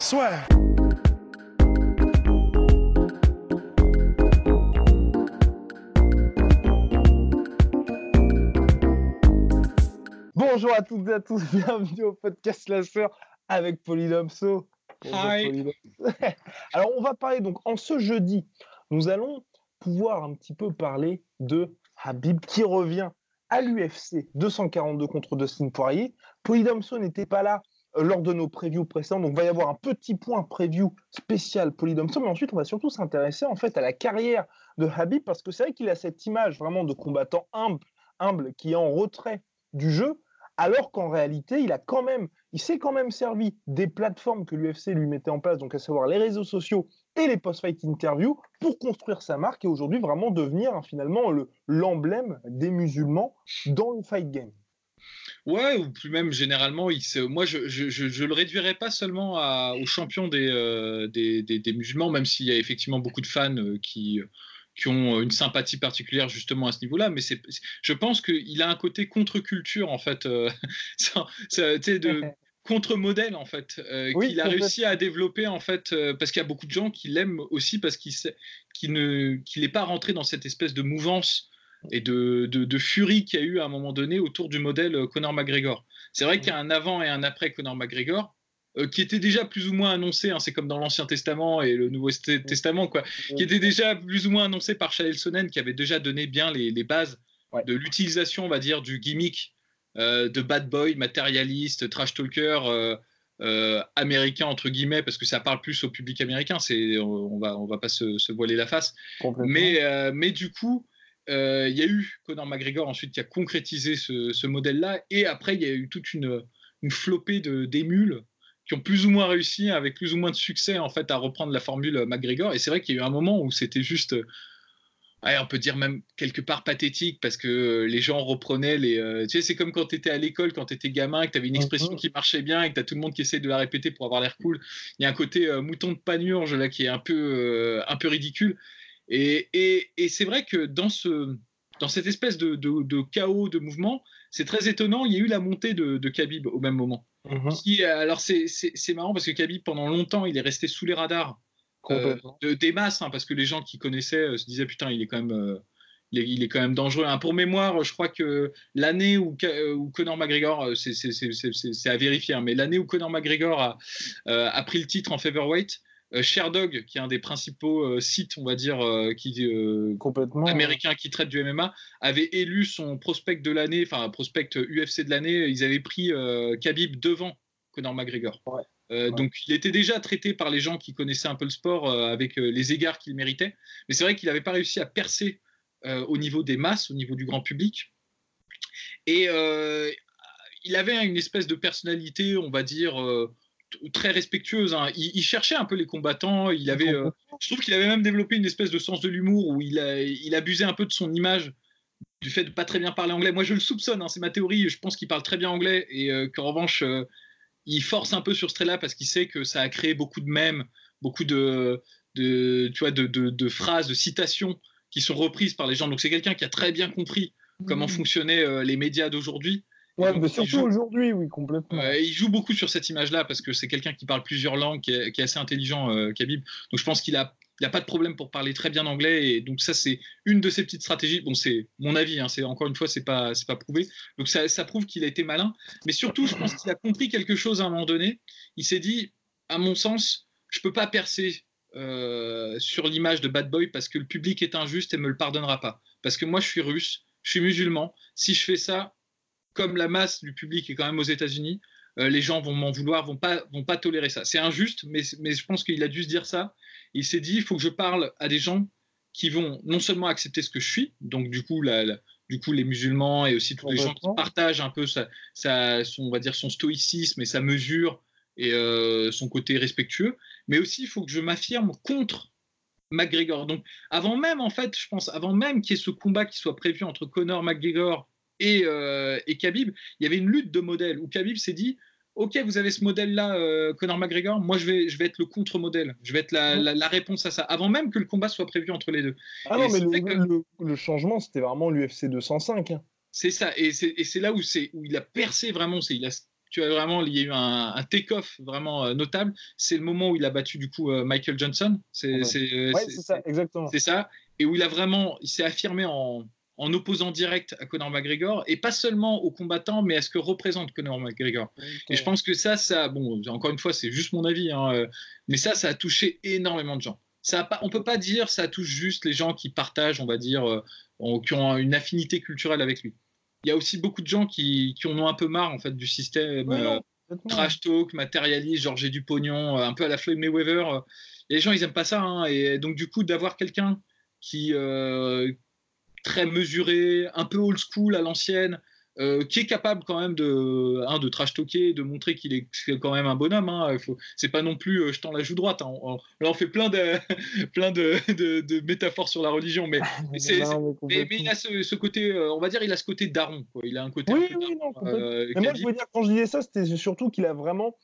Soit. Bonjour à toutes et à tous, bienvenue au podcast La Sœur avec Polydomso. Hi. Alors on va parler donc en ce jeudi, nous allons pouvoir un petit peu parler de Habib qui revient à l'UFC 242 contre Dustin Poirier. Polydomso n'était pas là lors de nos previews précédents, donc il va y avoir un petit point preview spécial Polydomso, mais ensuite on va surtout s'intéresser en fait à la carrière de Habib parce que c'est vrai qu'il a cette image vraiment de combattant humble, humble qui est en retrait du jeu, alors qu'en réalité, il a quand même, il s'est quand même servi des plateformes que l'UFC lui mettait en place, donc à savoir les réseaux sociaux et les post-fight interviews, pour construire sa marque et aujourd'hui vraiment devenir hein, finalement le l'emblème des musulmans dans le fight game. Ouais, ou plus même généralement, il se... moi je, je, je, je le réduirais pas seulement à, au champion des, euh, des, des, des, musulmans, même s'il y a effectivement beaucoup de fans euh, qui, qui ont une sympathie particulière justement à ce niveau-là, mais c'est, je pense qu'il a un côté contre-culture en fait, euh, ça, ça, de contre-modèle en fait, euh, Oui, qu'il a réussi à développer en fait, euh, parce qu'il y a beaucoup de gens qui l'aiment aussi parce qu'il ne, qu'il n'est pas rentré dans cette espèce de mouvance et de, de, de furie qu'il y a eu à un moment donné autour du modèle euh, Conor McGregor. C'est vrai qu'il y a un avant et un après Conor McGregor. euh, qui était déjà plus ou moins annoncé, hein, c'est comme dans l'Ancien Testament et le Nouveau St- Testament, quoi, qui était déjà plus ou moins annoncé par Chael Sonnen, qui avait déjà donné bien les, les bases Ouais. de l'utilisation, on va dire, du gimmick euh, de bad boy, matérialiste, trash talker euh, euh, américain entre guillemets, parce que ça parle plus au public américain. C'est, on va, on va pas se, se voiler la face. Mais, mais du coup, il y a eu Conor McGregor ensuite qui a concrétisé ce, ce modèle-là, et après il y a eu toute une, une flopée d'émules qui ont plus ou moins réussi avec plus ou moins de succès en fait à reprendre la formule McGregor. Et c'est vrai qu'il y a eu un moment où c'était juste, euh, ouais, on peut dire même quelque part pathétique parce que euh, les gens reprenaient les. euh, tu sais, c'est comme quand tu étais à l'école, quand tu étais gamin, que tu avais une expression Mhm. qui marchait bien et que tu as tout le monde qui essaie de la répéter pour avoir l'air cool. Il y a un côté euh, mouton de panurge là qui est un peu, euh, un peu ridicule. Et, et, et c'est vrai que dans, ce, dans cette espèce de, de, de chaos de mouvement, c'est très étonnant. Il y a eu la montée de, de Khabib au même moment. Mhm. Qui, alors c'est marrant parce que Khabib pendant longtemps il est resté sous les radars euh, de, des masses hein, parce que les gens qui connaissaient euh, se disaient putain il est quand même euh, il, est, il est quand même dangereux. hein. Pour mémoire, je crois que l'année où, Conor McGregor, c'est- à vérifier, hein, mais l'année où Conor McGregor a, a pris le titre en featherweight, Sherdog, qui est un des principaux euh, sites, on va dire, euh, qui, euh, Complètement. américain qui traite du MMA, avait élu son prospect de l'année, enfin prospect UFC de l'année. Ils avaient pris euh, Khabib devant Conor McGregor. Ouais. Euh, Ouais. Donc il était déjà traité par les gens qui connaissaient un peu le sport euh, avec euh, les égards qu'il méritait. Mais c'est vrai qu'il n'avait pas réussi à percer euh, au niveau des masses, au niveau du grand public. Et euh, il avait une espèce de personnalité, on va dire, euh, très respectueuse. hein. Il, il cherchait un peu les combattants. Il avait, euh, je trouve qu'il avait même développé une espèce de sens de l'humour où il, a, il abusait un peu de son image du fait de pas très bien parler anglais. Moi, je le soupçonne, hein, c'est ma théorie. Je pense qu'il parle très bien anglais et euh, qu'en revanche, euh, il force un peu sur trait-là parce qu'il sait que ça a créé beaucoup de mèmes, beaucoup de, de, tu vois, de, de- de phrases, de citations qui sont reprises par les gens. Donc, c'est quelqu'un qui a très bien compris comment fonctionnaient euh, les médias d'aujourd'hui. Ouais, donc, mais surtout joue- aujourd'hui, oui, complètement. Euh, il joue beaucoup sur cette image-là parce que c'est quelqu'un qui parle plusieurs langues, qui est, qui est assez intelligent, euh, Khabib. Donc je pense qu'il a, il a pas de problème pour parler très bien anglais. Et donc ça, c'est une de ses petites stratégies. Bon, c'est mon avis. Hein, c'est encore une fois, c'est pas, c'est pas prouvé. Donc ça, ça prouve qu'il a été malin. Mais surtout, je pense qu'il a compris quelque chose à un moment donné. Il s'est dit, à mon sens, je peux pas percer euh, sur l'image de bad boy parce que le public est injuste et me le pardonnera pas. Parce que moi, je suis russe, je suis musulman. Si je fais ça, comme la masse du public est quand même aux États-Unis, euh, les gens vont m'en vouloir, vont pas, vont pas tolérer ça. C'est injuste, mais, mais je pense qu'il a dû se dire ça. Il s'est dit, il faut que je parle à des gens qui vont non seulement accepter ce que je suis, donc du coup la, la, du coup les musulmans et aussi tous les gens qui partagent un peu sa, son, on va dire son stoïcisme et sa mesure et euh, son côté respectueux. Mais aussi, il faut que je m'affirme contre McGregor. Donc, avant même, en fait, je pense, avant même qu'il y ait ce combat qui soit prévu entre Conor McGregor et, euh, et Khabib, il y avait une lutte de modèles où Khabib s'est dit Ok, vous avez ce modèle-là, euh, Conor McGregor, moi je vais, je vais être le contre-modèle, je vais être la, la, réponse à ça, avant même que le combat soit prévu entre les deux. Ah non, mais le, le, changement, c'était vraiment l'UFC 205. Hein. C'est ça, et c'est là où, où il a percé vraiment, il a tu as vraiment, il y a eu un, un take-off vraiment euh, notable. C'est le moment où il a battu du coup euh, Michael Johnson. C'est ça, exactement. C'est ça, et où il a vraiment, il s'est affirmé en, en, opposant direct à Conor McGregor, et pas seulement aux combattants, mais à ce que représente Conor McGregor. Et je pense que ça, ça, bon, encore une fois, c'est juste mon avis, hein, euh, mais ça, ça a touché énormément de gens. Ça pas, on peut pas dire ça touche juste les gens qui partagent, on va dire, qui ont une affinité culturelle avec lui il y a aussi beaucoup de gens qui, qui en ont un peu marre en fait du système euh, trash talk, matérialiste, genre j'ai du pognon, euh, un peu à la Floyd Mayweather. Euh. les gens ils aiment pas ça, hein, et donc du coup d'avoir quelqu'un qui très mesuré, un peu old school à l'ancienne, euh, qui est capable quand même de, hein, de trash talker, de montrer qu'il est quand même un bonhomme. Hein. C'est pas non plus euh, je tends la joue droite. Hein. On, là, on fait plein, de, plein de, de, métaphores sur la religion, mais, mais, il a ce, côté, euh, on va dire, il a ce côté daron. Quoi. Il a un côté. Oui, oui, non, mais moi, je veux dire, quand je disais ça, c'était surtout qu'il a vraiment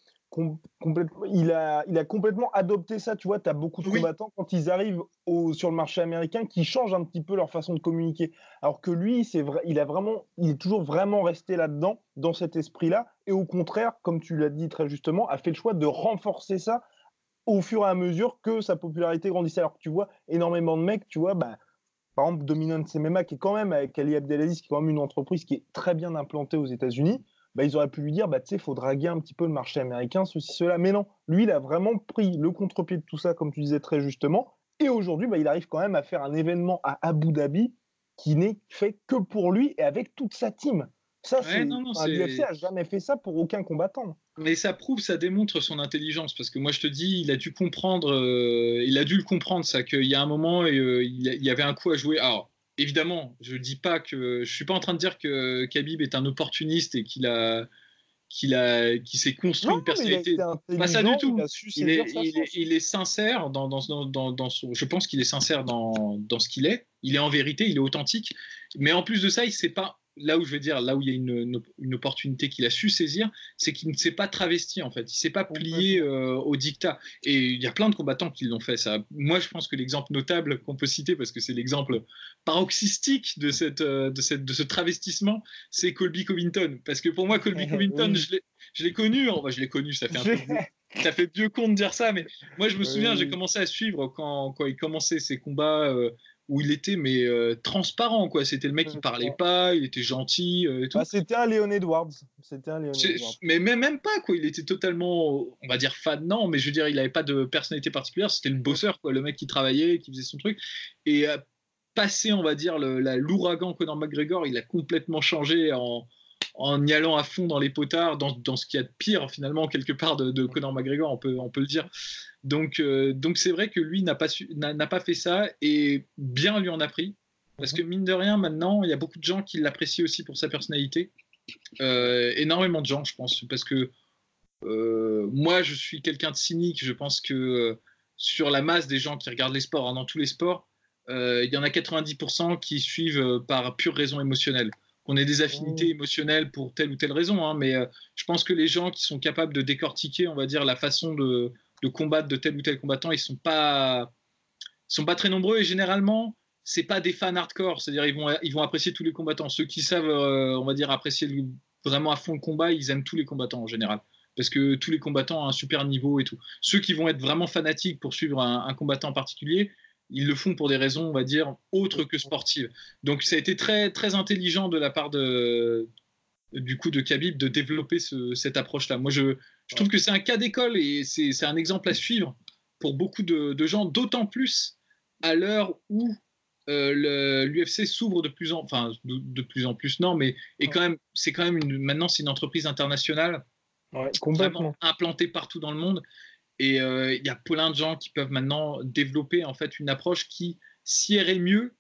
complètement, il, a, il a complètement adopté ça. Tu vois, tu as beaucoup de combattants quand ils arrivent au, sur le marché américain qui changent un petit peu leur façon de communiquer. Alors que lui, c'est vrai, il a vraiment, il est toujours vraiment resté là-dedans, dans cet esprit-là. Et au contraire, comme tu l'as dit très justement, a fait le choix de renforcer ça au fur et à mesure que sa popularité grandissait. Alors que tu vois énormément de mecs, tu vois, bah, par exemple, Dominant MMA, qui est quand même avec Ali Abdelaziz, qui est quand même une entreprise qui est très bien implantée aux États-Unis bah, ils auraient pu lui dire, bah, tu sais, il faut draguer un petit peu le marché américain, ceci, cela. Mais non, lui, il a vraiment pris le contre-pied de tout ça, comme tu disais très justement. Et aujourd'hui, bah, il arrive quand même à faire un événement à Abu Dhabi qui n'est fait que pour lui et avec toute sa team. Ça, c'est l'UFC a jamais fait ça pour aucun combattant. Mais ça prouve, ça démontre son intelligence parce que moi je te dis, il a dû comprendre, euh, il a dû le comprendre ça qu'il y a un moment euh, il, y avait un coup à jouer. Alors évidemment, je dis pas que je suis pas en train de dire que Khabib est un opportuniste et qu'il a qu'il a qui s'est construit une personnalité. Pas ça du tout. Il, est, il, est, sincère dans, dans, dans, dans son. Je pense qu'il est sincère dans, dans ce qu'il est. Il est en vérité, il est authentique. Mais en plus de ça, il sait pas là où je veux dire, là où il y a une, une, opportunité qu'il a su saisir, c'est qu'il ne s'est pas travesti en fait, il s'est pas plié euh, au dictat. Et il y a plein de combattants qui l'ont fait. Ça. Moi, je pense que l'exemple notable qu'on peut citer, parce que c'est l'exemple paroxystique de, cette, euh, de, cette, de ce travestissement, c'est Colby Covington. Parce que pour moi, Colby Covington, je l'ai connu, enfin, je l'ai connu, ça fait un peu. ça fait vieux con de dire ça, mais moi je me souviens, j'ai commencé à suivre quand, quand il commençait ses combats. Euh, où il était mais euh, transparent quoi. C'était le mec qui parlait pas il était gentil euh. Bah, c'était un Léon Edwards. C'était un Léon Edwards. mais même, pas quoi. Il était totalement on va dire fan non mais je veux dire il avait pas de personnalité particulière. C'était le bosseur quoi le mec qui travaillait qui faisait son truc. Et euh, passé on va dire l'ouragan Conor McGregor il a complètement changé en en y allant à fond dans les potards, dans, dans ce qu'il y a de pire finalement quelque part de, Conor McGregor, on peut, on peut le dire. Donc, euh, donc c'est vrai que lui n'a pas, pas fait ça et bien lui en a pris. Parce que mine de rien, maintenant, il y a beaucoup de gens qui l'apprécient aussi pour sa personnalité. Euh, énormément de gens, je pense, parce que euh, moi, je suis quelqu'un de cynique. Je pense que sur la masse des gens qui regardent les sports, hein, dans tous les sports, il y en a 90% qui suivent par pure raison émotionnelle qu'on ait des affinités mmh. émotionnelles pour telle ou telle raison, hein, mais euh, je pense que les gens qui sont capables de décortiquer, on va dire, la façon de, combattre de tel ou tel combattant, ils sont pas, sont pas très nombreux et généralement, c'est pas des fans hardcore, c'est-à-dire ils vont, ils vont apprécier tous les combattants. Ceux qui savent, euh, on va dire, apprécier vraiment à fond le combat, ils aiment tous les combattants en général. Parce que tous les combattants ont un super niveau et tout. Ceux qui vont être vraiment fanatiques pour suivre un combattant en particulier, ils le font pour des raisons, on va dire, autres que sportives. Donc ça a été très, très intelligent de la part de, du coup de Khabib de développer cette approche-là. Moi, je, je, trouve que c'est un cas d'école et c'est un exemple à suivre pour beaucoup de, gens, d'autant plus à l'heure où euh, l'UFC s'ouvre de plus en enfin de, plus en plus non mais et quand même c'est quand même une, maintenant c'est une entreprise internationale complètement implantée partout dans le monde et euh, il y a plein de gens qui peuvent maintenant développer en fait une approche qui sierait mieux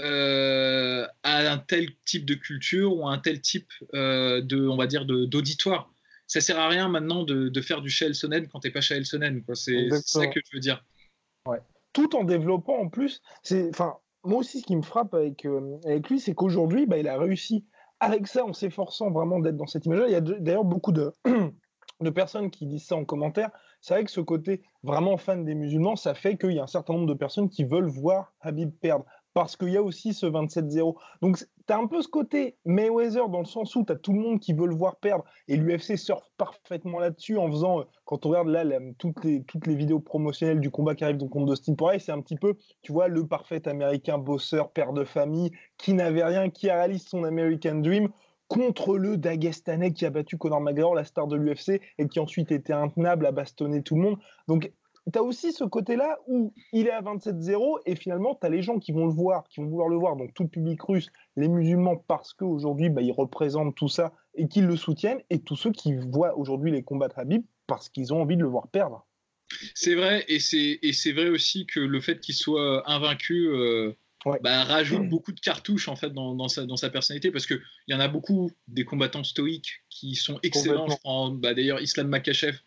euh, à un tel type de culture ou à un tel type de, on va dire, d'auditoire. Ça sert à rien maintenant de, faire du Shell Sonnen quand t'es pas Shell Sonnen. C'est ça que je veux dire. Ouais. Tout en développant en plus, enfin, moi aussi, ce qui me frappe avec, avec lui, c'est qu'aujourd'hui, bah, il a réussi avec ça, en s'efforçant vraiment d'être dans cette image-là. Il y a d'ailleurs beaucoup de, de personnes qui disent ça en commentaire. C'est vrai que ce côté vraiment fan des musulmans, ça fait qu'il y a un certain nombre de personnes qui veulent voir Habib perdre. Parce qu'il y a aussi ce 27-0. Donc, tu as un peu ce côté Mayweather dans le sens où tu as tout le monde qui veut le voir perdre. Et l'UFC surfe parfaitement là-dessus en faisant, euh, quand on regarde là toutes, les, toutes les vidéos promotionnelles du combat qui arrive donc contre Dustin Poirier, c'est un petit peu, tu vois, le parfait américain bosseur, père de famille, qui n'avait rien, qui a réalisé son American Dream contre le Dagestanais qui a battu Conor McGregor, la star de l'UFC, et qui ensuite était intenable à bastonner tout le monde. Donc, tu as aussi ce côté-là où il est à 27-0 et finalement, tu as les gens qui vont le voir, qui vont vouloir le voir, donc tout le public russe, les musulmans, parce qu'aujourd'hui, bah, ils représentent tout ça et qu'ils le soutiennent, et tous ceux qui voient aujourd'hui les combats de Habib parce qu'ils ont envie de le voir perdre. C'est vrai, et c'est vrai aussi que le fait qu'il soit invaincu. Euh, bah, rajoute beaucoup de cartouches en fait dans, dans, sa, dans sa personnalité parce qu'il y en a beaucoup des combattants stoïques qui sont excellents. bah, D'ailleurs, Islam Makachev,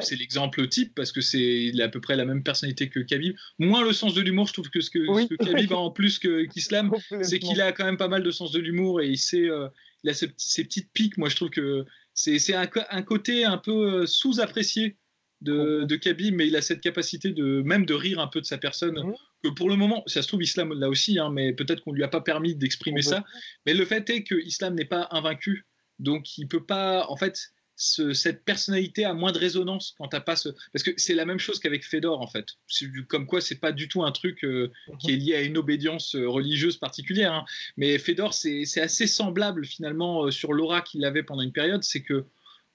c'est l'exemple type parce que c'est à peu près la même personnalité que Khabib. Moins le sens de l'humour, je trouve que ce que, ce que Khabib a en plus qu'Islam, c'est qu'il a quand même pas mal de sens de l'humour et il sait, euh, il a ses, petites piques. Moi, je trouve que c'est un, un, côté un peu euh, sous-apprécié de, de Khabib, mais il a cette capacité de même de rire un peu de sa personne. Mhm. Que pour le moment, ça se trouve, Islam là aussi, hein, mais peut-être qu'on lui a pas permis d'exprimer ça. Mais le fait est que Islam n'est pas invaincu, donc il peut pas, en fait, cette personnalité a moins de résonance quand t'as pas ce, parce que c'est la même chose qu'avec Fedor en fait. Comme quoi, c'est pas du tout un truc euh, mhm. qui est lié à une obédience euh, religieuse particulière. Hein. Mais Fedor, c'est assez semblable finalement euh, sur l'aura qu'il avait pendant une période, c'est que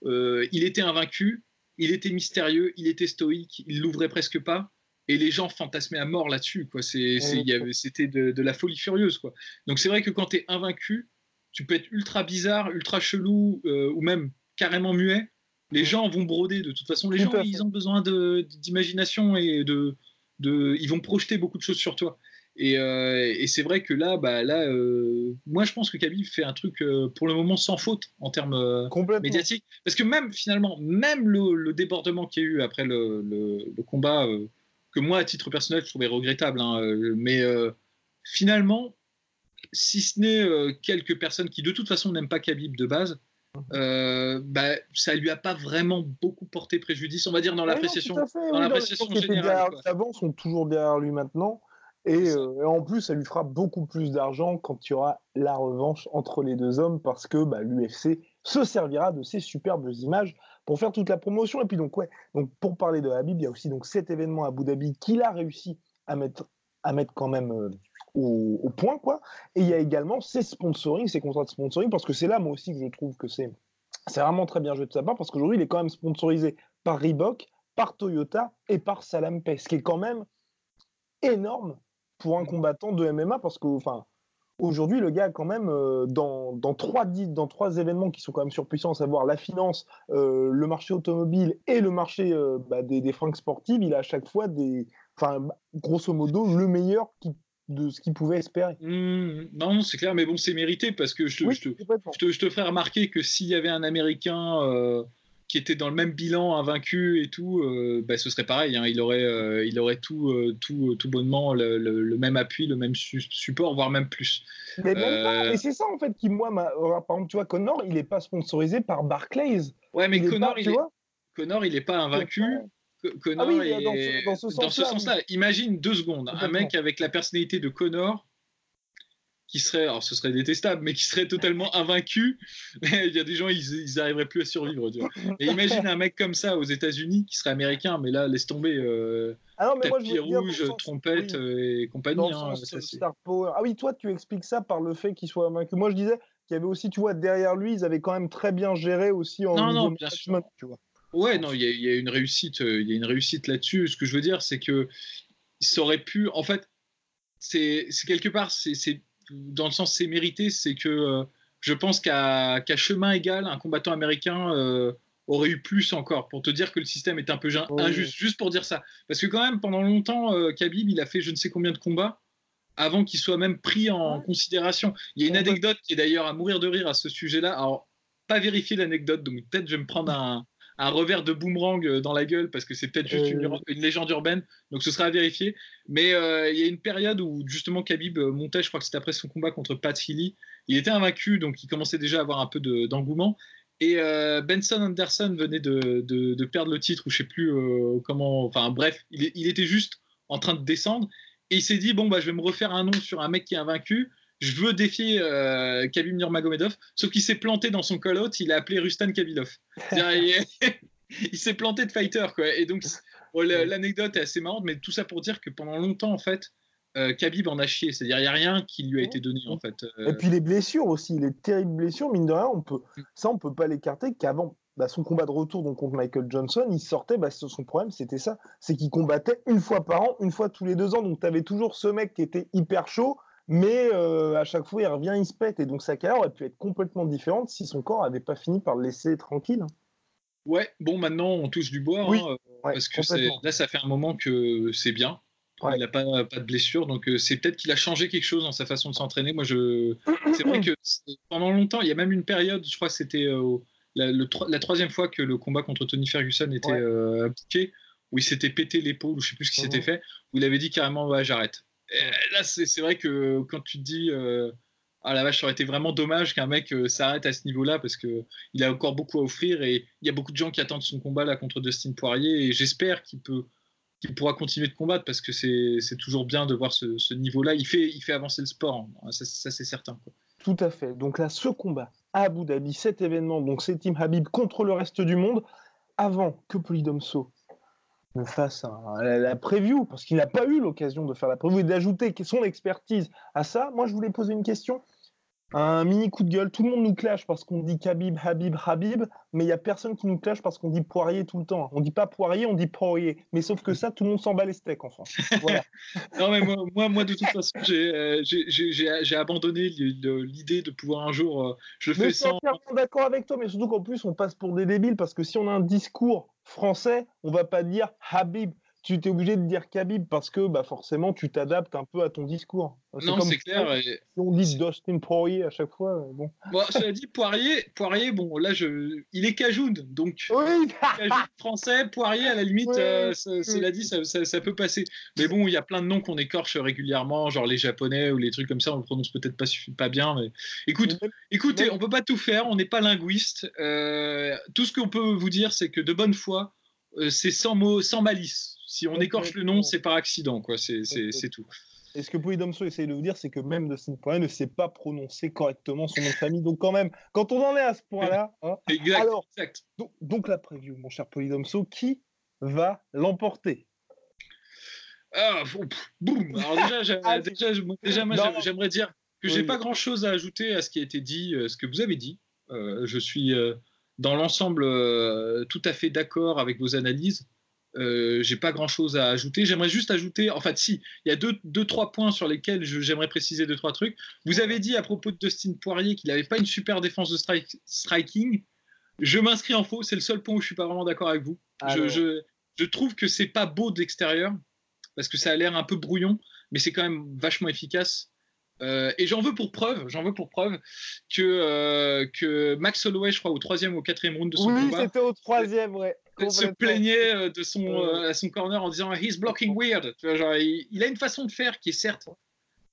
il était invaincu, il était mystérieux, il était stoïque, il l'ouvrait presque pas. Et les gens fantasmaient à mort là-dessus. Quoi. c'était de, la folie furieuse. Quoi. Donc c'est vrai que quand tu es invaincu, tu peux être ultra bizarre, ultra chelou, euh, ou même carrément muet. Les gens vont broder. De toute façon, les gens, ils ont besoin d'imagination et de, de, ils vont projeter beaucoup de choses sur toi. Euh, et, c'est vrai que là, bah, là euh, moi je pense que Khabib fait un truc euh, pour le moment sans faute en termes médiatiques. Parce que même finalement, même le, débordement qu'il y a eu après le, le, combat, que moi à titre personnel je trouvais regrettable, hein, mais finalement, si ce n'est quelques personnes qui de toute façon n'aiment pas Khabib de base, euh, bah, ça lui a pas vraiment beaucoup porté préjudice, on va dire, dans l'appréciation générale. Les sont toujours derrière lui maintenant. Euh, et, en plus, ça lui fera beaucoup plus d'argent quand il y aura la revanche entre les deux hommes parce que bah, l'UFC se servira de ces superbes images pour faire toute la promotion. Et puis donc, ouais, donc pour parler de Habib, il y a aussi donc cet événement à Abu Dhabi qu'il a réussi à mettre, à mettre quand même euh, au, point. quoi. Et il y a également ces sponsoring, ces contrats de sponsoring, parce que c'est là, moi aussi, que je trouve que c'est vraiment très bien joué de sa part, parce qu'aujourd'hui, il est quand même sponsorisé par Reebok, par Toyota et par Salampay, ce qui est quand même énorme pour un combattant de MMA parce que, enfin, aujourd'hui, le gars, quand même, euh, dans, dans, trois, dans trois événements qui sont quand même surpuissants, à savoir la finance, euh, le marché automobile et le marché euh, bah, des, des fringues sportives, il a à chaque fois des. Enfin, grosso modo, le meilleur qui, de ce qu'il pouvait espérer. Mmh, non, c'est clair, mais bon, c'est mérité parce que je te, je, te, je, te, je te, ferai remarquer que s'il y avait un Américain qui était dans le même bilan, invaincu et tout, euh, bah, ce serait pareil. Hein. il, aurait, euh, il aurait tout, euh, tout, tout bonnement le, même appui, le même support, voire même plus. Mais Et c'est ça en fait qui, moi, par exemple, tu vois, Connor, il n'est pas sponsorisé par Barclays. Ouais, mais Connor, il, est... Connor, il n'est pas invaincu. Connor, ah est... dans ce, dans ce sens-là. Imagine deux secondes, un mec avec la personnalité de Connor qui serait, alors ce serait détestable, mais qui serait totalement invaincu. Il y a des gens, ils n'arriveraient plus à survivre. Et imagine un mec comme ça aux États-Unis qui serait américain, mais là, laisse tomber. Euh, ah tapis rouge, trompette euh, et compagnie. Hein, ah oui, toi, tu expliques ça par le fait qu'il soit invaincu. Moi, je disais qu'il y avait aussi, tu vois, derrière lui, ils avaient quand même très bien géré aussi en non, non, bien sûr. tu vois. Ouais, non, il y, y, a une réussite, euh, il y a une réussite là-dessus. Ce que je veux dire, c'est que ça aurait pu, en fait, c'est quelque part, c'est dans le sens c'est mérité, c'est que euh, je pense qu'à chemin égal, un combattant américain euh, aurait eu plus encore pour te dire que le système est un peu injuste, juste pour dire ça. Parce que quand même, pendant longtemps, euh, Khabib, il a fait je ne sais combien de combats. avant qu'il soit même pris en considération. Il y a une anecdote qui est d'ailleurs à mourir de rire à ce sujet-là. Alors, pas vérifier l'anecdote, donc peut-être je vais me prendre un, un revers de boomerang euh, dans la gueule parce que c'est peut-être juste une, euh. légende urbaine, donc ce sera à vérifier. Mais euh, il y a une période où justement Khabib montait, je crois que c'était après son combat contre Pat Healy. Il était invaincu, donc il commençait déjà à avoir un peu d'engouement. et Benson Anderson venait de, de, perdre le titre, ou je sais plus comment. Enfin bref, il, il, était juste en train de descendre. Et il s'est dit bon, bah, je vais me refaire un nom sur un mec qui est invaincu je veux défier euh, Khabib Nurmagomedov, sauf qu'il s'est planté dans son call-out, il a appelé Rustan Kabilov. il, s'est planté de fighter, quoi. Et donc, l'anecdote est assez marrante, mais tout ça pour dire que pendant longtemps, en fait, euh, Khabib en a chié. C'est-à-dire, il n'y a rien qui lui a été donné, en fait. Euh. Et puis les blessures aussi, les terribles blessures, mine de rien, on peut, mm. ça, on peut pas l'écarter qu'avant. Bah, son combat de retour donc, contre Michael Johnson, il sortait, bah, son problème c'était ça, c'est qu'il combattait une fois par an, une fois tous les deux ans, donc tu avais toujours ce mec qui était hyper chaud, mais euh, à chaque fois, il revient, il se pète. Et donc, sa carrière aurait pu être complètement différente si son corps n'avait pas fini par le laisser tranquille. Ouais, bon, maintenant, on touche du bois. Hein, euh, parce que là, ça fait un moment que c'est bien. Il n'a pas, pas, de blessure, donc euh, c'est peut-être qu'il a changé quelque chose dans sa façon de s'entraîner. Moi, je... c'est vrai que pendant longtemps, il y a même une période, je crois que c'était la, la, troisième fois que le combat contre Tony Ferguson était ouais. où il s'était pété l'épaule, ou je sais plus ce qui s'était mhm. fait, où il avait dit carrément ouais, j'arrête. Là, c'est vrai que quand tu te dis, euh, ah la vache, ça aurait été vraiment dommage qu'un mec euh, s'arrête à ce niveau-là parce qu'il a encore beaucoup à offrir et il y a beaucoup de gens qui attendent son combat là contre Dustin Poirier et j'espère qu'il peut qu'il pourra continuer de combattre parce que c'est toujours bien de voir ce, niveau-là. Il fait, il fait avancer le sport, hein. ça, c'est certain. Tout à fait. Donc là, ce combat à Abu Dhabi, cet événement, donc c'est Team Habib contre le reste du monde, avant que Polydomso fasse la, preview, parce qu'il n'a pas eu l'occasion de faire la preview et d'ajouter son expertise à ça. Moi, je voulais poser une question. Un mini coup de gueule. Tout le monde nous clash parce qu'on dit Khabib, Habib, Habib, mais il n'y a personne qui nous clash parce qu'on dit Poirier tout le temps. On dit pas Poirier, on dit Poirier. Mais sauf que ça, tout le monde s'en bat les steaks en France. non, mais moi, moi, de toute façon, j'ai euh, abandonné l'idée de pouvoir un jour. Euh, je le fais sans. Je suis d'accord avec toi, mais surtout qu'en plus, on passe pour des débiles parce que si on a un discours français, on va pas dire Habib. Tu es obligé de dire Khabib parce que bah, forcément tu t'adaptes un peu à ton discours. Non, c'est clair. Si on dit Dustin Poirier à chaque fois. Euh, bon. bon cela dit, Poirier, Poirier, bon, là, je... il est Cajoun, donc oui. français, Poirier, à la limite, euh, cela dit, ça, ça, peut passer. Mais bon, il y a plein de noms qu'on écorche régulièrement, genre les Japonais ou les trucs comme ça, on le prononce peut-être pas, pas bien. Mais... Écoute, écoutez, on peut pas tout faire, on n'est pas linguiste. Euh, tout ce qu'on peut vous dire, c'est que de bonne foi, c'est sans mots, sans malice. Si on écorche le nom, c'est par accident, quoi. C'est tout. Et ce que Polydomso essaye de vous dire, c'est que même Dustin Poirier ne sait pas prononcer correctement son nom de famille. Donc quand même, quand on en est à ce point-là, hein, alors, Donc, la preview, mon cher Polydomso, qui va l'emporter? Ah, boum Alors déjà, ah, déjà, j'aimerais dire que j'ai pas grand-chose à ajouter à ce qui a été dit, euh, ce que vous avez dit. Euh, je suis euh, dans l'ensemble tout à fait d'accord avec vos analyses. Euh, j'ai pas grand chose à ajouter. J'aimerais juste ajouter, en fait, si, il y a deux, deux trois points sur lesquels j'aimerais préciser deux, trois trucs. Vous avez dit à propos de Dustin Poirier qu'il n'avait pas une super défense de striking. Je m'inscris en faux, c'est le seul point où je suis pas vraiment d'accord avec vous. Je, je, trouve que c'est pas beau de l'extérieur parce que ça a l'air un peu brouillon, mais c'est quand même vachement efficace. Euh, et j'en veux pour preuve, j'en veux pour preuve que, euh, que Max Holloway, je crois, au troisième ou au quatrième round de son combat. Oui, c'était au troisième, ouais se plaignait euh, de son, euh, à son corner en disant He's blocking weird. Tu vois, genre, il, a une façon de faire qui est certes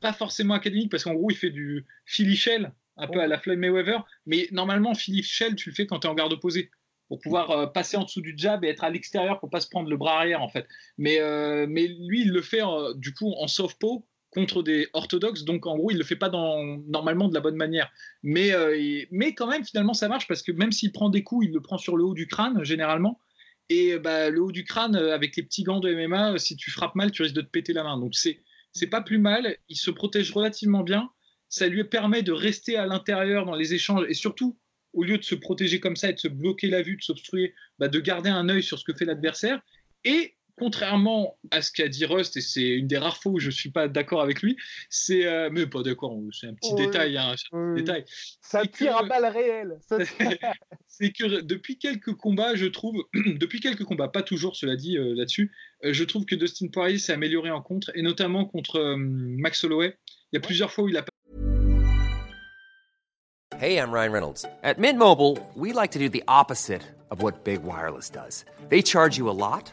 pas forcément académique parce qu'en gros, il fait du Philly Shell, un peu à la Floyd Mayweather, mais normalement, Philly Shell, tu le fais quand tu es en garde opposée pour pouvoir euh, passer en dessous du jab et être à l'extérieur pour pas se prendre le bras arrière en fait. Mais, mais lui, il le fait du coup en soft po contre des orthodoxes, donc en gros, il le fait pas dans, normalement de la bonne manière. Mais, mais quand même, finalement, ça marche parce que même s'il prend des coups, il le prend sur le haut du crâne généralement. Et bah, le haut du crâne, euh, avec les petits gants de MMA, euh, si tu frappes mal, tu risques de te péter la main. Donc c'est c'est pas plus mal. Il se protège relativement bien. Ça lui permet de rester à l'intérieur dans les échanges et surtout, au lieu de se protéger comme ça et de se bloquer la vue, de s'obstruer, bah, de garder un œil sur ce que fait l'adversaire. Et contrairement à ce qu'a dit Rust, et c'est une des rares fois où je ne suis pas d'accord avec lui, c'est euh, mais pas d'accord, c'est un petit détail, hein, détail. Ça tire à balles réelles. c'est que depuis quelques combats, je trouve, depuis quelques combats, pas toujours, cela dit euh, là-dessus, euh, je trouve que Dustin Poirier s'est amélioré en contre, et notamment contre Max Holloway. Il y a plusieurs fois où il a Hey, I'm Ryan Reynolds. At Mint Mobile, we like to do the opposite of what Big Wireless does. They charge you a lot.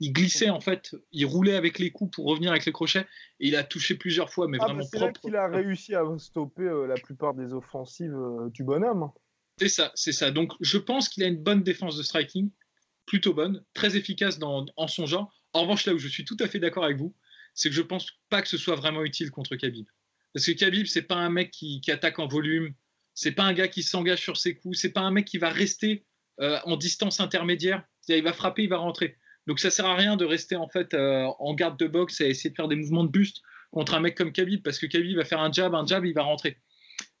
il glissait en fait, il roulait avec les coups pour revenir avec les crochets et il a touché plusieurs fois, mais ah, vraiment C'est là qu'il a réussi à stopper euh, la plupart des offensives euh, du bonhomme. C'est ça, c'est ça. Donc je pense qu'il a une bonne défense de striking, plutôt bonne, très efficace dans, en son genre. En revanche, là où je suis tout à fait d'accord avec vous, c'est que je pense pas que ce soit vraiment utile contre Khabib. Parce que Khabib, c'est pas un mec qui, attaque en volume, c'est pas un gars qui s'engage sur ses coups, c'est pas un mec qui va rester euh, en distance intermédiaire. Il va frapper, il va rentrer. Donc ça sert à rien de rester en fait euh, en garde de boxe et essayer de faire des mouvements de buste contre un mec comme Khabib parce que Khabib va faire un jab, un jab, il va rentrer.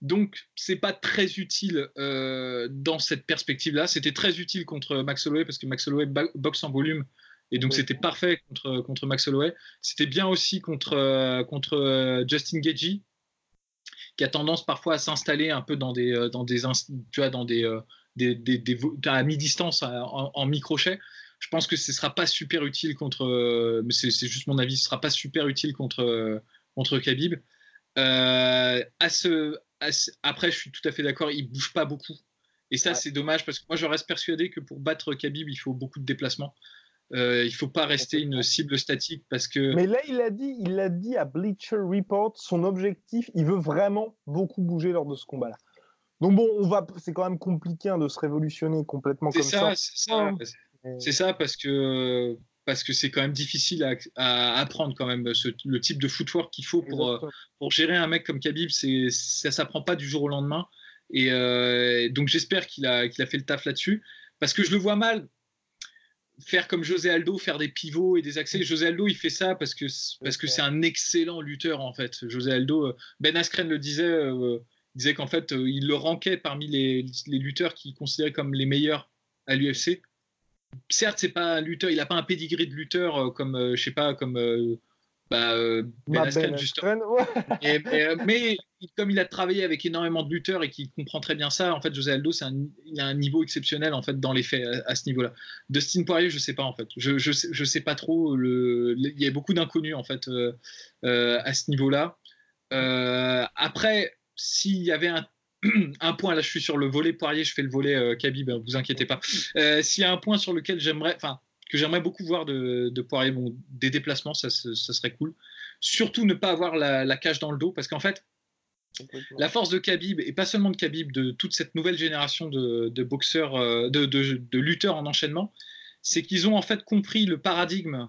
Donc c'est pas très utile euh, dans cette perspective-là. C'était très utile contre Max Holloway parce que Max Holloway boxe en volume et donc c'était parfait contre, contre Max Holloway. C'était bien aussi contre, euh, contre Justin Gagey qui a tendance parfois à s'installer un peu dans des dans des tu vois dans des, des, à mi-distance en, en mi-crochet je pense que ce sera pas super utile contre. Euh, mais c'est juste mon avis, ce sera pas super utile contre euh, contre Khabib. Euh, à ce, après, je suis tout à fait d'accord, il bouge pas beaucoup. Et ça, c'est dommage parce que moi, je reste persuadé que pour battre Khabib, il faut beaucoup de déplacements. Euh, il faut pas rester une cible statique parce que. Mais là, il a dit, il a dit à Bleacher Report, son objectif, il veut vraiment beaucoup bouger lors de ce combat-là. Donc bon, on va, c'est quand même compliqué hein, de se révolutionner complètement comme ça. C'est ça, c'est ça parce que parce que c'est quand même difficile à, apprendre quand même le type de footwork qu'il faut pour, euh, pour gérer un mec comme Khabib. C'est ça s'apprend pas du jour au lendemain. Et euh, donc j'espère qu'il a qu'il a fait le taf là-dessus parce que je le vois mal faire comme José Aldo, faire des pivots et des accès. José Aldo, il fait ça parce que parce que c'est un excellent lutteur en fait. José Aldo, euh, Ben Askren le disait, disait qu'en fait il le ranquait parmi les, les lutteurs qu'il considérait comme les meilleurs à l'UFC certes, c'est pas un lutteur, il n'a pas un pedigree de lutteur euh, comme, euh, je sais pas, comme euh, bah, Ben Askren, justement. mais comme il a travaillé avec énormément de lutteurs et qu'il comprend très bien ça, en fait, José Aldo, un, il a un niveau exceptionnel en fait dans les faits à, ce niveau-là. Dustin Poirier, je sais pas en fait, je, je, sais, je sais pas trop. Le, il y a beaucoup d'inconnus en fait à ce niveau-là. après, s'il y avait un un point, là je suis sur le volet Poirier, je fais le volet euh, Khabib, hein, vous inquiétez pas. Euh, s'il y a un point sur lequel j'aimerais, enfin, que j'aimerais beaucoup voir de, Poirier, bon, des déplacements, ça, serait cool. Surtout ne pas avoir la, cage dans le dos, parce qu'en fait, la force de Khabib, et pas seulement de Khabib, de toute cette nouvelle génération de, boxeurs, euh, de, lutteurs en enchaînement, c'est qu'ils ont en fait compris le paradigme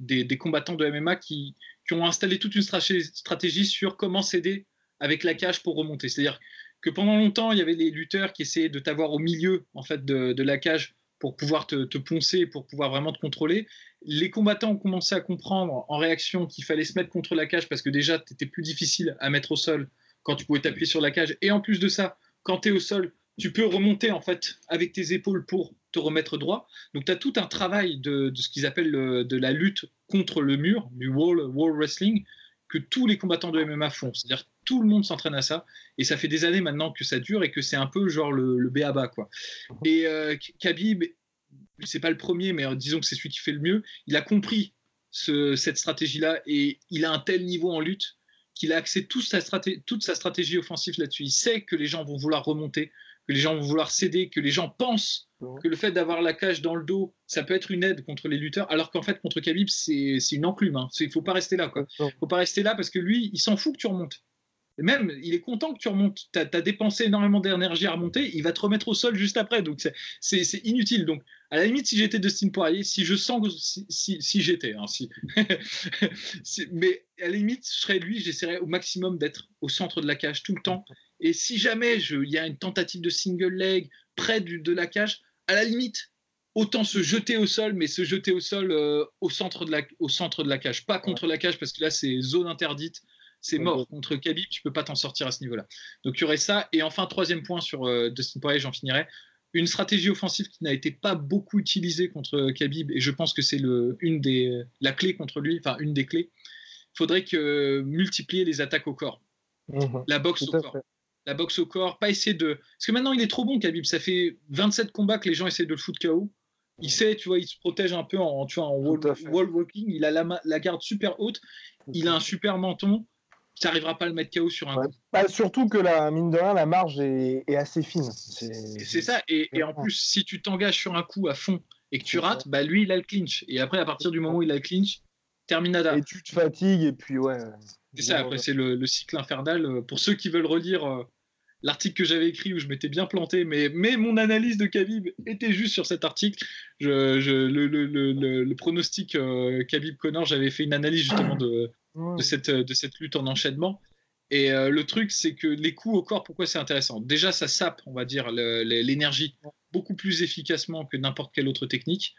des, combattants de MMA qui, qui, ont installé toute une stratégie sur comment s'aider avec la cage pour remonter. C'est-à-dire que pendant longtemps, il y avait des lutteurs qui essayaient de t'avoir au milieu en fait de, la cage pour pouvoir te, poncer, pour pouvoir vraiment te contrôler. Les combattants ont commencé à comprendre en réaction qu'il fallait se mettre contre la cage parce que déjà, tu étais plus difficile à mettre au sol quand tu pouvais t'appuyer sur la cage. Et en plus de ça, quand tu es au sol, tu peux remonter en fait avec tes épaules pour te remettre droit. Donc tu as tout un travail de, ce qu'ils appellent de la lutte contre le mur, du wall wrestling, que tous les combattants de MMA font. C'est-à-dire tout le monde s'entraîne à ça. Et ça fait des années maintenant que ça dure et que c'est un peu genre le, le quoi. Et euh, Khabib, c'est pas le premier, mais euh, disons que c'est celui qui fait le mieux. Il a compris cette stratégie-là et il a un tel niveau en lutte qu'il a axé toute toute sa stratégie offensive là-dessus. Il sait que les gens vont vouloir remonter, que les gens vont vouloir céder, que les gens pensent que le fait d'avoir la cage dans le dos, ça peut être une aide contre les lutteurs, alors qu'en fait, contre Khabib, c'est une enclume. Hein. Il ne faut pas rester là. Il ne faut pas rester là parce que lui, il s'en fout que tu remontes. même, il est content que tu remontes. Tu as, dépensé énormément d'énergie à remonter. Il va te remettre au sol juste après. Donc, c'est inutile. Donc, à la limite, si j'étais Dustin Poirier, si je sens que. Si, j'étais. Hein, si. mais à la limite, je serais lui, j'essaierais au maximum d'être au centre de la cage tout le temps. Et si jamais il y a une tentative de single leg près de la cage, à la limite, autant se jeter au sol, mais se jeter au sol euh, au, centre de la, au centre de la cage, pas contre la cage, parce que là, c'est zone interdite c'est mort. Contre Khabib, tu peux pas t'en sortir à ce niveau-là. Donc il y aurait ça. Et enfin, troisième point sur euh, Dustin Poirier, j'en finirai. Une stratégie offensive qui n'a été pas beaucoup utilisée contre Khabib, et je pense que c'est une des la clé contre lui, enfin une des clés. Il faudrait que multiplier les attaques au corps, mhm. la boxe au corps. La boxe au corps, pas essayer de. Parce que maintenant, il est trop bon, Khabib. Ça fait 27 combats que les gens essaient de le foutre KO. Il sait, tu vois, il se protège un peu en, tu vois, en wall, walking. Il a la, la, garde super haute. Il a un super menton tu n'arriveras pas à le mettre KO sur un coup. Bah, surtout que la mine de rien, la marge est, assez fine. C'est ça. Et, en plus, si tu t'engages sur un coup à fond et que tu rates, bah, lui, il a le clinch. Et après, à partir du moment où il a le clinch, terminada. Et tu te fatigues, et puis ouais. C'est ça, après, c'est le, cycle infernal. Pour ceux qui veulent relire euh, l'article que j'avais écrit où je m'étais bien planté, mais, mais mon analyse de Khabib était juste sur cet article. Je, le, pronostic euh, Khabib-Connor, j'avais fait une analyse justement de de, cette, de cette lutte en enchaînement. Et euh, le truc, c'est que les coups au corps, pourquoi c'est intéressant? Déjà, ça sape, on va dire, l'énergie beaucoup plus efficacement que n'importe quelle autre technique.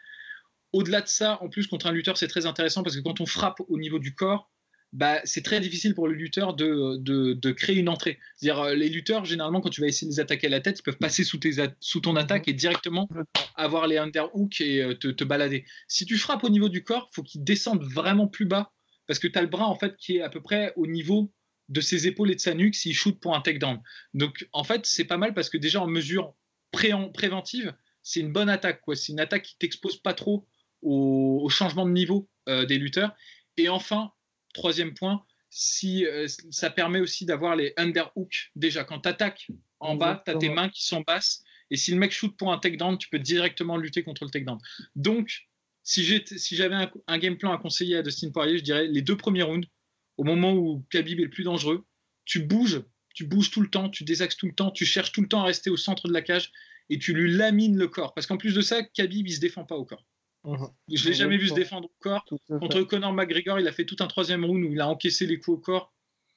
Au-delà de ça, en plus, contre un lutteur, c'est très intéressant parce que quand on frappe au niveau du corps, bah, c'est très difficile pour le lutteur de, de, créer une entrée. C'est-à-dire, euh, les lutteurs, généralement, quand tu vas essayer de les attaquer à la tête, ils peuvent passer sous, tes, sous ton attaque et directement avoir les underhooks et euh, te, te, balader. Si tu frappes au niveau du corps, il faut qu'ils descendent vraiment plus bas parce que tu as le bras en fait qui est à peu près au niveau de ses épaules et de sa nuque s'il shoot pour un takedown. Donc en fait, c'est pas mal parce que déjà en mesure préventive, c'est une bonne attaque. C'est une attaque qui t'expose pas trop au, changement de niveau euh, des lutteurs. Et enfin, troisième point, si euh, ça permet aussi d'avoir les underhooks. Déjà, quand tu attaques en bas, tu as tes mains qui sont basses. Et si le mec shoot pour un takedown, tu peux directement lutter contre le takedown. Donc, si j'avais un, game plan à conseiller à Dustin Poirier, je dirais les deux premiers rounds, au moment où Khabib est le plus dangereux, tu bouges, tu bouges tout le temps, tu désaxes tout le temps, tu cherches tout le temps à rester au centre de la cage et tu lui lamines le corps. Parce qu'en plus de ça, Khabib, il se défend pas au corps. Mhm. Je l'ai jamais vu se défendre au corps. Contre Conor McGregor, il a fait tout un troisième round où il a encaissé les coups au corps.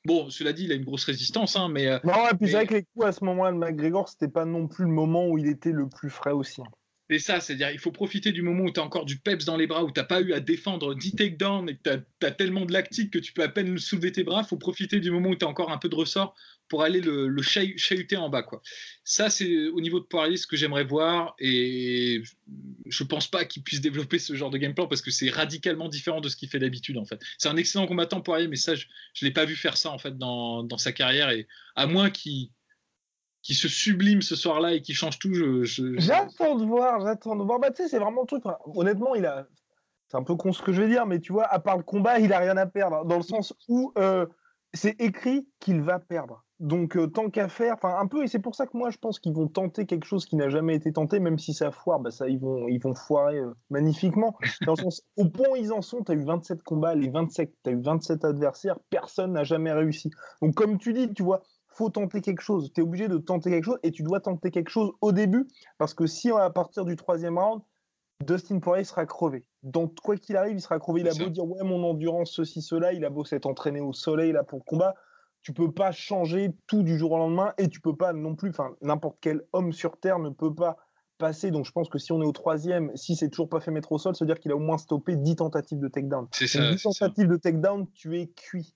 Bon, cela dit, il a une grosse résistance, hein, mais. Euh, non, puis c'est vrai que les coups à ce moment-là de McGregor, c'était pas non plus le moment où il était le plus frais aussi. C'est ça, c'est-à-dire il faut profiter du moment où tu as encore du peps dans les bras, où tu n'as pas eu à défendre 10 takedowns et que tu as, tellement de lactique que tu peux à peine soulever tes bras. Il faut profiter du moment où tu as encore un peu de ressort pour aller le, le chahuter en bas. Quoi. Ça, c'est au niveau de Poirier ce que j'aimerais voir et je pense pas qu'il puisse développer ce genre de game plan parce que c'est radicalement différent de ce qu'il fait d'habitude en fait. C'est un excellent combattant Poirier, mais ça, je ne l'ai pas vu faire ça en fait dans, sa carrière et à moins qu'il qui se sublime ce soir-là et qui change tout. J'attends de voir, j'attends de voir. Bah, tu sais, c'est vraiment le truc. honnêtement, il a. C'est un peu con ce que je vais dire, mais tu vois, à part le combat, il a rien à perdre. Dans le sens où euh, c'est écrit qu'il va perdre. Donc, euh, tant qu'à faire, enfin, un peu, et c'est pour ça que moi, je pense qu'ils vont tenter quelque chose qui n'a jamais été tenté, même si ça foire, bah, ça, ils vont, ils vont foirer euh, magnifiquement. Dans le sens, au point où ils en sont, tu as eu 27 combats, les 27, tu as eu 27 adversaires, personne n'a jamais réussi. Donc, comme tu dis, tu vois, faut tenter quelque chose. Tu es obligé de tenter quelque chose et tu dois tenter quelque chose au début parce que si à partir du troisième round, Dustin Poirier sera crevé. Donc, quoi qu'il arrive, il sera crevé. Il a beau dire Ouais, mon endurance, ceci, cela. Il a beau s'être entraîné au soleil là pour le combat. Tu peux pas changer tout du jour au lendemain et tu peux pas non plus. Enfin, n'importe quel homme sur terre ne peut pas passer. Donc, je pense que si on est au troisième, si c'est toujours pas fait mettre au sol, ça veut dire qu'il a au moins stoppé 10 tentatives de takedown. C'est ça. 10 tentatives de takedown, tu es cuit.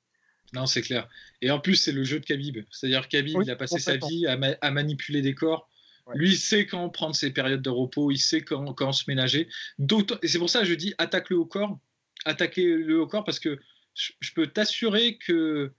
Non, c'est clair. Et en plus, c'est le jeu de Khabib. C'est-à-dire Khabib, il a passé sa vie à, manipuler des corps. Lui, il sait quand prendre ses périodes de repos, il sait quand, quand se ménager. Et c'est pour ça que je dis attaque-le au corps. Attaquez-le au corps parce que je, peux t'assurer que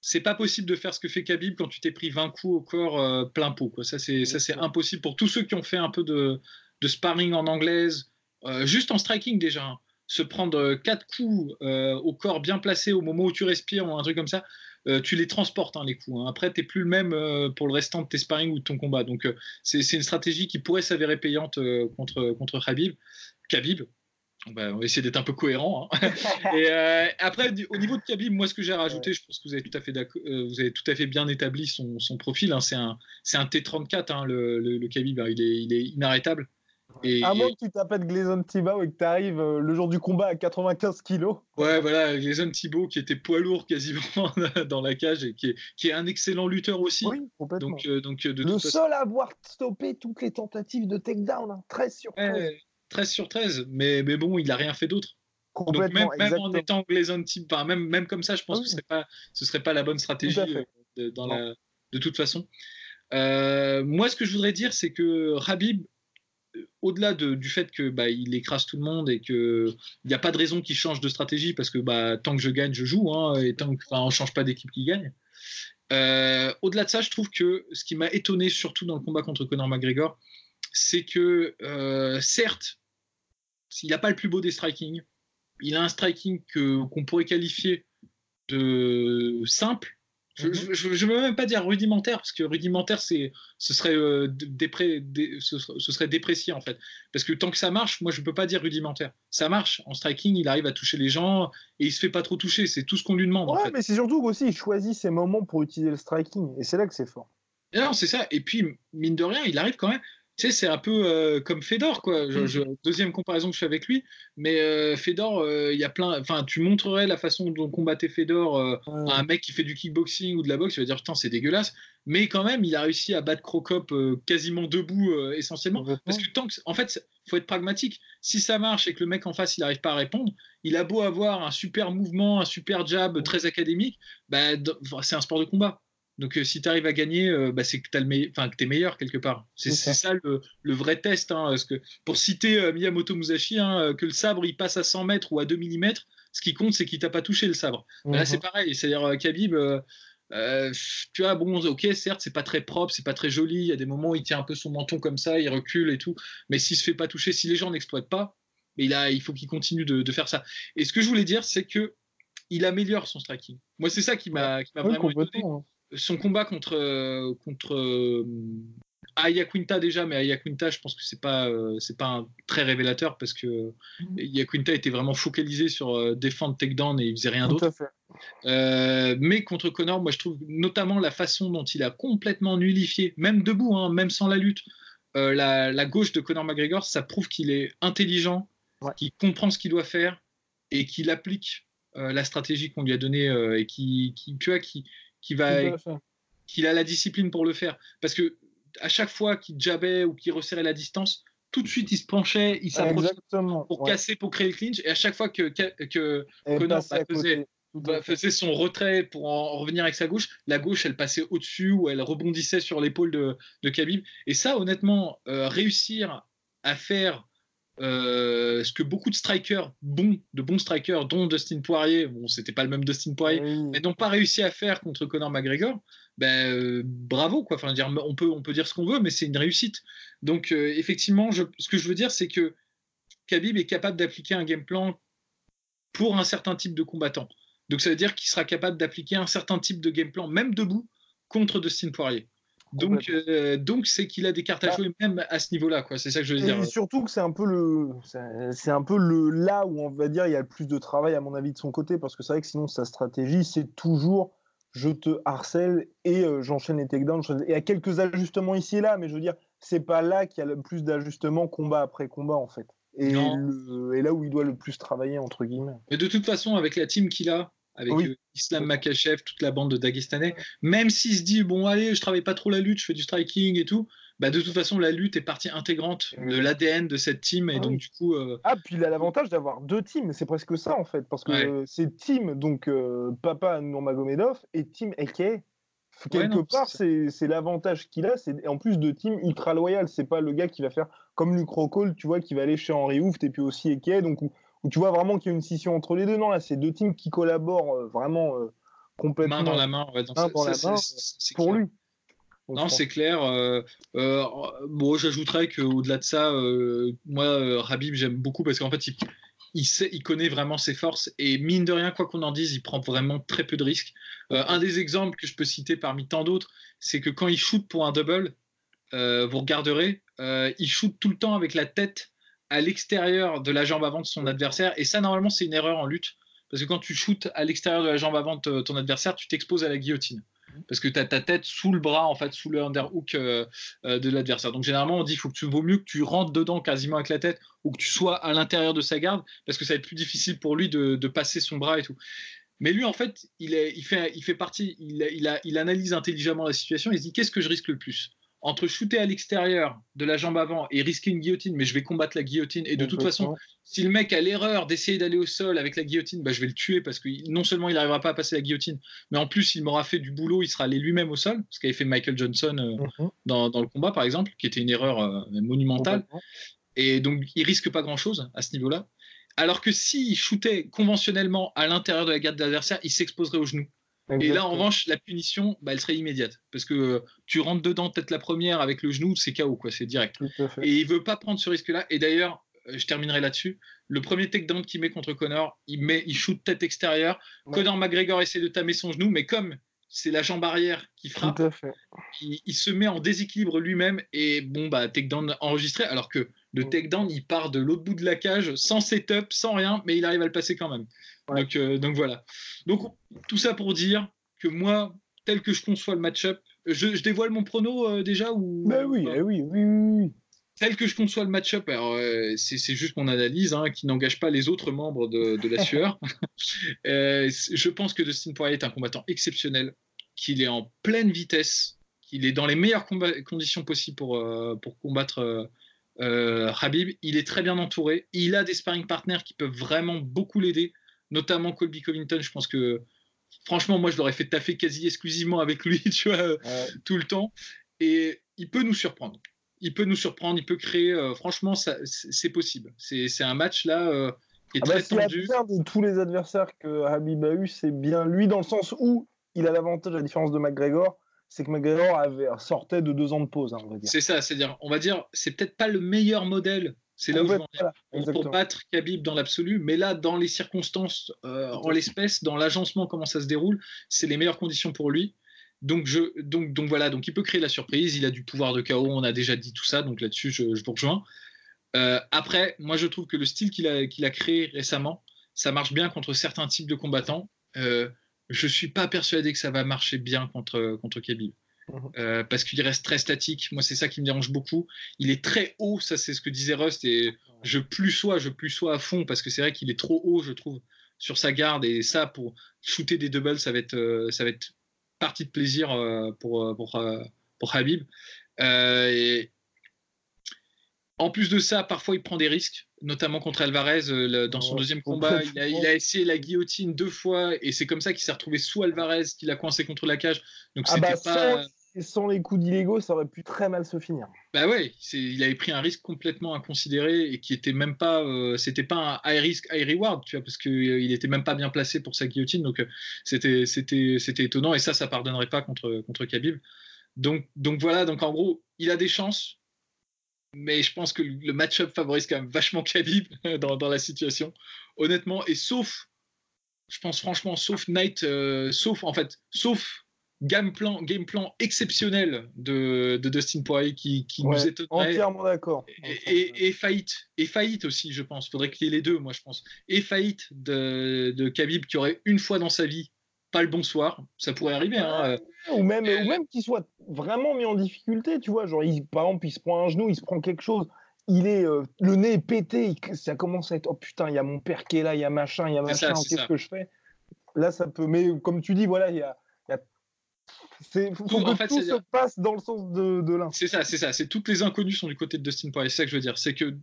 c'est pas possible de faire ce que fait Khabib quand tu t'es pris 20 coups au corps euh, plein pot. Quoi. Ça, c'est, ça, c'est impossible pour tous ceux qui ont fait un peu de, de sparring en anglaise, euh, juste en striking déjà. Hein se prendre euh, quatre coups euh, au corps bien placé au moment où tu respires ou un truc comme ça, euh, tu les transportes hein, les coups. Hein. Après, tu n'es plus le même pour le restant de tes sparring ou de ton combat. Donc, c'est une stratégie qui pourrait s'avérer payante contre, contre Khabib. Khabib. Bah, on va essayer d'être un peu cohérent. Hein. et euh, après, au niveau de Khabib, moi, ce que j'ai rajouté, je pense que vous avez tout à fait, euh, vous avez tout à fait bien établi son, son profil. Hein. C'est un, un T34, hein, le, le, le Khabib. Hein. Il, est, il est inarrêtable. Et, à moins que tu t'appelles Gleison Thibault et que tu arrives euh, le jour du combat à 95 kilos. Ouais, voilà, Gleison Thibault qui était poids lourd quasiment dans la cage et qui est, qui est un excellent lutteur aussi. Oui, complètement. Donc, donc de le seul à avoir stoppé toutes les tentatives de takedown, 13 sur 13. 13 sur 13, mais, mais bon, il n'a rien fait d'autre. Donc même, même en étant Gleason type, même, même comme ça, je pense que ce ne serait, pas, ce serait pas la bonne stratégie euh, de, dans la, de toute façon. Euh, moi, ce que je voudrais dire, c'est que Habib, euh, au-delà de, du fait que bah, il écrase tout le monde et qu'il n'y a pas de raison qu'il change de stratégie parce que bah, tant que je gagne, je joue, hein, et tant qu'on ne change pas d'équipe qui gagne. au-delà de ça, je trouve que ce qui m'a étonné, surtout dans le combat contre Conor McGregor, c'est que certes, il n'a pas le plus beau des striking. Il a un striking qu'on pourrait qualifier de simple. Je ne mhm. veux même pas dire rudimentaire, parce que rudimentaire, c'est, ce, serait, euh, dépré, ce, serait déprécié en fait. Parce que tant que ça marche, moi je ne peux pas dire rudimentaire. Ça marche. En striking, il arrive à toucher les gens et il se fait pas trop toucher. C'est tout ce qu'on lui demande. Ouais, mais c'est surtout aussi il choisit ses moments pour utiliser le striking. Et c'est là que c'est fort. non, c'est ça. Et puis, mine de rien, il arrive quand même c'est un peu euh, comme Fedor, quoi. Mm. deuxième comparaison que je fais avec lui, mais euh, Fedor, euh, il y a plein. Enfin, tu montrerais la façon dont combattait Fedor à un mec qui fait du kickboxing ou de la boxe, il va dire putain, c'est dégueulasse. Mais quand même, il a réussi à battre Crocop quasiment debout, essentiellement. Parce que tant que, en fait, faut être pragmatique. Si ça marche et que le mec en face, il n'arrive pas à répondre, il a beau avoir un super mouvement, un super jab très académique, bah, c'est un sport de combat. Donc, euh, si tu arrives à gagner, euh, bah, c'est que tu es meilleur quelque part. C'est ça, le, vrai test. Hein, parce que, pour citer euh, Miyamoto Musashi, hein, que le sabre il passe à 100 mètres ou à 2 mm, ce qui compte, c'est qu'il t'a pas touché le sabre. Bah, là, c'est mhm. pareil. C'est-à-dire, Khabib, tu vois, bon, ok, certes, c'est pas très propre, c'est pas très joli. Il y a des moments où il tient un peu son menton comme ça, il recule et tout. Mais s'il se fait pas toucher, si les gens n'exploitent pas, mais il, il faut qu'il continue de, de, faire ça. Et ce que je voulais dire, c'est que il améliore son striking. Moi, c'est ça qui m'a vraiment étonné. Hein son combat contre, euh, contre euh, Ayaquinta déjà, mais Ayaquinta, je pense que c'est pas euh, c'est pas un très révélateur parce que mhm. Ayaquinta était vraiment focalisé sur défendre takedown et il faisait rien d'autre. mais contre Connor, moi je trouve notamment la façon dont il a complètement nullifié, même debout, hein, même sans la lutte, la, gauche de Connor McGregor, ça prouve qu'il est intelligent, qu'il comprend ce qu'il doit faire et qu'il applique la stratégie qu'on lui a donnée et qui, qui, tu vois, qui, va, qu'il a la discipline pour le faire. Parce que à chaque fois qu'il jabait ou qu'il resserrait la distance, tout de suite il se penchait, il s'approchait pour casser, pour créer le clinch. Et à chaque fois que, que, que Connor faisait, son retrait pour en revenir avec sa gauche, la gauche elle passait au-dessus ou elle rebondissait sur l'épaule de, de Khabib. Et ça, honnêtement, euh, réussir à faire euh, ce que beaucoup de strikers bons, de bons strikers, dont Dustin Poirier, bon, c'était pas le même Dustin Poirier, mais n'ont pas réussi à faire contre Conor McGregor, ben, euh, bravo, quoi. Enfin, dire, on, peut, on peut dire ce qu'on veut, mais c'est une réussite. Donc, euh, effectivement, je, ce que je veux dire, c'est que Khabib est capable d'appliquer un game plan pour un certain type de combattant. Donc, ça veut dire qu'il sera capable d'appliquer un certain type de game plan, même debout, contre Dustin Poirier. Donc, euh, donc c'est qu'il a des cartes à bah jouer même à ce niveau-là, quoi. C'est ça que je veux dire. Et surtout que c'est un peu le, c'est un peu le là où on va dire il y a le plus de travail à mon avis de son côté, parce que c'est vrai que sinon sa stratégie c'est toujours je te harcèle et euh, j'enchaîne les takedowns. Et à quelques ajustements ici et là, mais je veux dire c'est pas là qu'il y a le plus d'ajustements combat après combat en fait. Et, et là où il doit le plus travailler entre guillemets. Mais de toute façon avec la team qu'il a, avec euh, Islam Makachev, toute la bande de Dagestanais, même s'il se dit bon allez, je travaille pas trop la lutte, je fais du striking et tout, bah de toute façon la lutte est partie intégrante de l'ADN de cette team et ah donc du coup. Euh, ah puis il a l'avantage d'avoir deux teams, c'est presque ça en fait, parce que c'est team donc euh, Papa Nurmagomedov et team Eke. Quelque part, c'est l'avantage qu'il a, c'est en plus de team ultra loyal. C'est pas le gars qui va faire comme Luke Rockhold, tu vois, qui va aller chez Henry Hooft et puis aussi Eke. Donc, où tu vois vraiment qu'il y a une scission entre les deux. Non, là, c'est deux teams qui collaborent euh, vraiment euh, complètement. Main dans la main, ouais, main dans la main pour lui. non, c'est clair. Euh, bon, j'ajouterais qu'au-delà de ça, moi, Rabib, j'aime beaucoup parce qu'en fait, il, il, sait, il connaît vraiment ses forces et mine de rien, quoi qu'on en dise, il prend vraiment très peu de risques. un des exemples que je peux citer parmi tant d'autres, c'est que quand il shoot pour un double, vous regarderez, il shoot tout le temps avec la tête à l'extérieur de la jambe avant de son adversaire. Et ça, normalement, c'est une erreur en lutte. Parce que quand tu shootes à l'extérieur de la jambe avant de ton adversaire, tu t'exposes à la guillotine. Parce que tu as ta tête sous le bras, en fait, sous le underhook euh, euh, de l'adversaire. Donc généralement, on dit qu'il faut que tu vaut mieux que tu rentres dedans quasiment avec la tête ou que tu sois à l'intérieur de sa garde, parce que ça va être plus difficile pour lui de, passer son bras et tout. Mais lui, en fait, il, est, il, fait, il fait partie, il, il, il analyse intelligemment la situation, il se dit qu'est-ce que je risque le plus? Entre shooter à l'extérieur de la jambe avant et risquer une guillotine, mais je vais combattre la guillotine. Et de toute façon, si le mec a l'erreur d'essayer d'aller au sol avec la guillotine, bah, je vais le tuer parce que non seulement il n'arrivera pas à passer la guillotine, mais en plus il m'aura fait du boulot, il sera allé lui-même au sol, ce qu'avait fait Michael Johnson euh, mhm. dans, le combat par exemple, qui était une erreur euh, monumentale. Et donc il risque pas grand-chose à ce niveau-là. Alors que s'il shootait conventionnellement à l'intérieur de la garde de l'adversaire, il s'exposerait au genou. Et là, en revanche, la punition, bah, elle serait immédiate. Parce que euh, tu rentres dedans, peut-être la première avec le genou, c'est KO, quoi, c'est direct. Et il veut pas prendre ce risque-là. Et d'ailleurs, euh, je terminerai là-dessus. Le premier takedown qu'il met contre Connor, il, met, il shoot tête extérieure. Connor McGregor essaie de tamer son genou, mais comme c'est la jambe arrière qui frappe, il, se met en déséquilibre lui-même et bon, bah, takedown enregistré. Alors que le takedown, il part de l'autre bout de la cage, sans setup, sans rien, mais il arrive à le passer quand même. Donc, euh, donc voilà. Donc tout ça pour dire que moi, tel que je conçois le match-up, je, dévoile mon prono euh, déjà ou bah oui, eh oui, oui, oui, Tel que je conçois le match-up, euh, c'est juste mon analyse hein, qui n'engage pas les autres membres de, la sueur. je pense que Dustin Poirier est un combattant exceptionnel, qu'il est en pleine vitesse, qu'il est dans les meilleures conditions possibles pour, pour combattre Habib. Il est très bien entouré. Il a des sparring partners qui peuvent vraiment beaucoup l'aider notamment Colby Covington. Je pense que franchement, moi, je l'aurais fait taffer quasi exclusivement avec lui, tu vois, tout le temps. Et il peut nous surprendre. Il peut nous surprendre, il peut créer. Euh, franchement, c'est possible. C'est un match là euh, qui est ah bah, très tendu. de tous les adversaires que Habib a eu, c'est bien lui dans le sens où il a l'avantage, à la différence de McGregor, c'est que McGregor avait, sortait de deux ans de pause, hein, on va dire. C'est ça, c'est-à-dire, on va dire, c'est peut-être pas le meilleur modèle c'est là où je pour battre Khabib dans l'absolu, mais là, dans les circonstances, euh, en l'espèce, dans l'agencement, comment ça se déroule, c'est les meilleures conditions pour lui. Donc, je, donc, donc voilà, donc il peut créer la surprise, il a du pouvoir de chaos, on a déjà dit tout ça, donc là-dessus, je, vous rejoins. Euh, après, moi, je trouve que le style qu'il a, qu'il a créé récemment, ça marche bien contre certains types de combattants. Euh, je ne suis pas persuadé que ça va marcher bien contre, contre Khabib. Mhm. Euh, parce qu'il reste très statique. Moi, c'est ça qui me dérange beaucoup. Il est très haut, ça c'est ce que disait Rust, et je plus sois, je plus sois à fond, parce que c'est vrai qu'il est trop haut, je trouve, sur sa garde, et ça, pour shooter des doubles, ça va être, euh, ça va être partie de plaisir euh, pour, pour, pour Habib. Et en plus de ça, parfois il prend des risques, notamment contre Alvarez dans son deuxième combat. Il a, il a, essayé la guillotine deux fois et c'est comme ça qu'il s'est retrouvé sous Alvarez, qu'il a coincé contre la cage. Donc ah c'était bah, pas sans les coups d'illégaux, ça aurait pu très mal se finir. Bah ouais, il avait pris un risque complètement inconsidéré et qui était même pas, euh, c'était pas un high risk high reward, tu vois, parce qu'il euh, il était même pas bien placé pour sa guillotine, donc euh, c'était c'était c'était étonnant et ça, ça pardonnerait pas contre contre Khabib. Donc donc voilà, donc en gros, il a des chances, mais je pense que le match-up favorise quand même vachement Khabib dans, dans la situation, honnêtement, et sauf, je pense franchement, sauf Knight, sauf en fait, sauf game plan, game plan exceptionnel de, Dustin Poirier qui, qui nous étonnerait. Entièrement d'accord. Et, faillite. Et faillite aussi, je pense. Il faudrait qu'il y ait les deux, moi, je pense. Et faillite de, de Khabib qui aurait une fois dans sa vie pas le bonsoir. Ça pourrait arriver. Hein. Ou même, ou même qu'il soit vraiment mis en difficulté, tu vois. Genre, il, par exemple, il se prend un genou, il se prend quelque chose. Il est euh, le nez est pété, ça commence à être oh putain, il y a mon père qui est là, il y a machin, il y a machin, qu'est-ce que je fais? Là, ça peut. Mais comme tu dis, voilà, il y a, c'est faut que tout se passe dans le sens de, de l'un. C'est ça, c'est ça. C'est toutes les inconnues sont du côté de Dustin Poirier. C'est ça que je veux dire. C'est que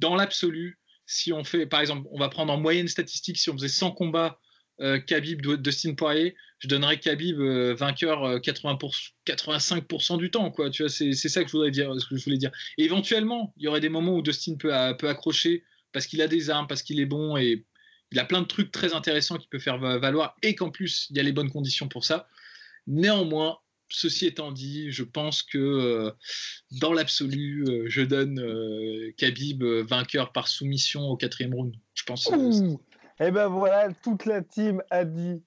dans l'absolu, si on fait, par exemple, on va prendre en moyenne statistique, si on faisait 100 combats euh, Khabib Dustin Poirier, je donnerais Khabib euh, vainqueur 80 euh, 85% du temps, quoi. Tu vois, c'est ça que je voudrais dire, ce que je voulais dire. Et éventuellement, il y aurait des moments où Dustin peut, peut accrocher parce qu'il a des armes, parce qu'il est bon et il a plein de trucs très intéressants qu'il peut faire valoir et qu'en plus il y a les bonnes conditions pour ça. Néanmoins, ceci étant dit, je pense que euh, dans l'absolu, euh, je donne euh, Khabib vainqueur par soumission au quatrième round. Je pense. Et eh ben voilà, toute la team a dit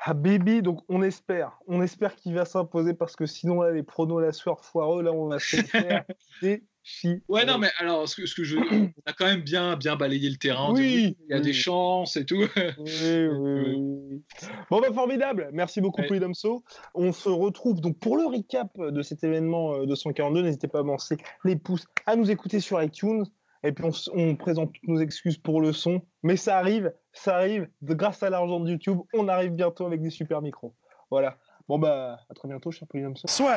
Habibi, donc on espère, on espère qu'il va s'imposer parce que sinon là les pronos la soirée foireux, là on va se faire Ouais, non, mais alors, ce que, ce que je. On a quand même bien, bien balayé le terrain. Oui, il y a des chances et tout. Oui, oui, Bon, bah, formidable. Merci beaucoup, ouais. Damso. On se retrouve donc pour le recap de cet événement 242. N'hésitez pas à avancer les pouces, à nous écouter sur iTunes. Et puis, on, on, présente toutes nos excuses pour le son. Mais ça arrive, ça arrive. De, grâce à l'argent de YouTube, on arrive bientôt avec des super micros. Voilà. Bon, bah, à très bientôt, cher Damso. Soit.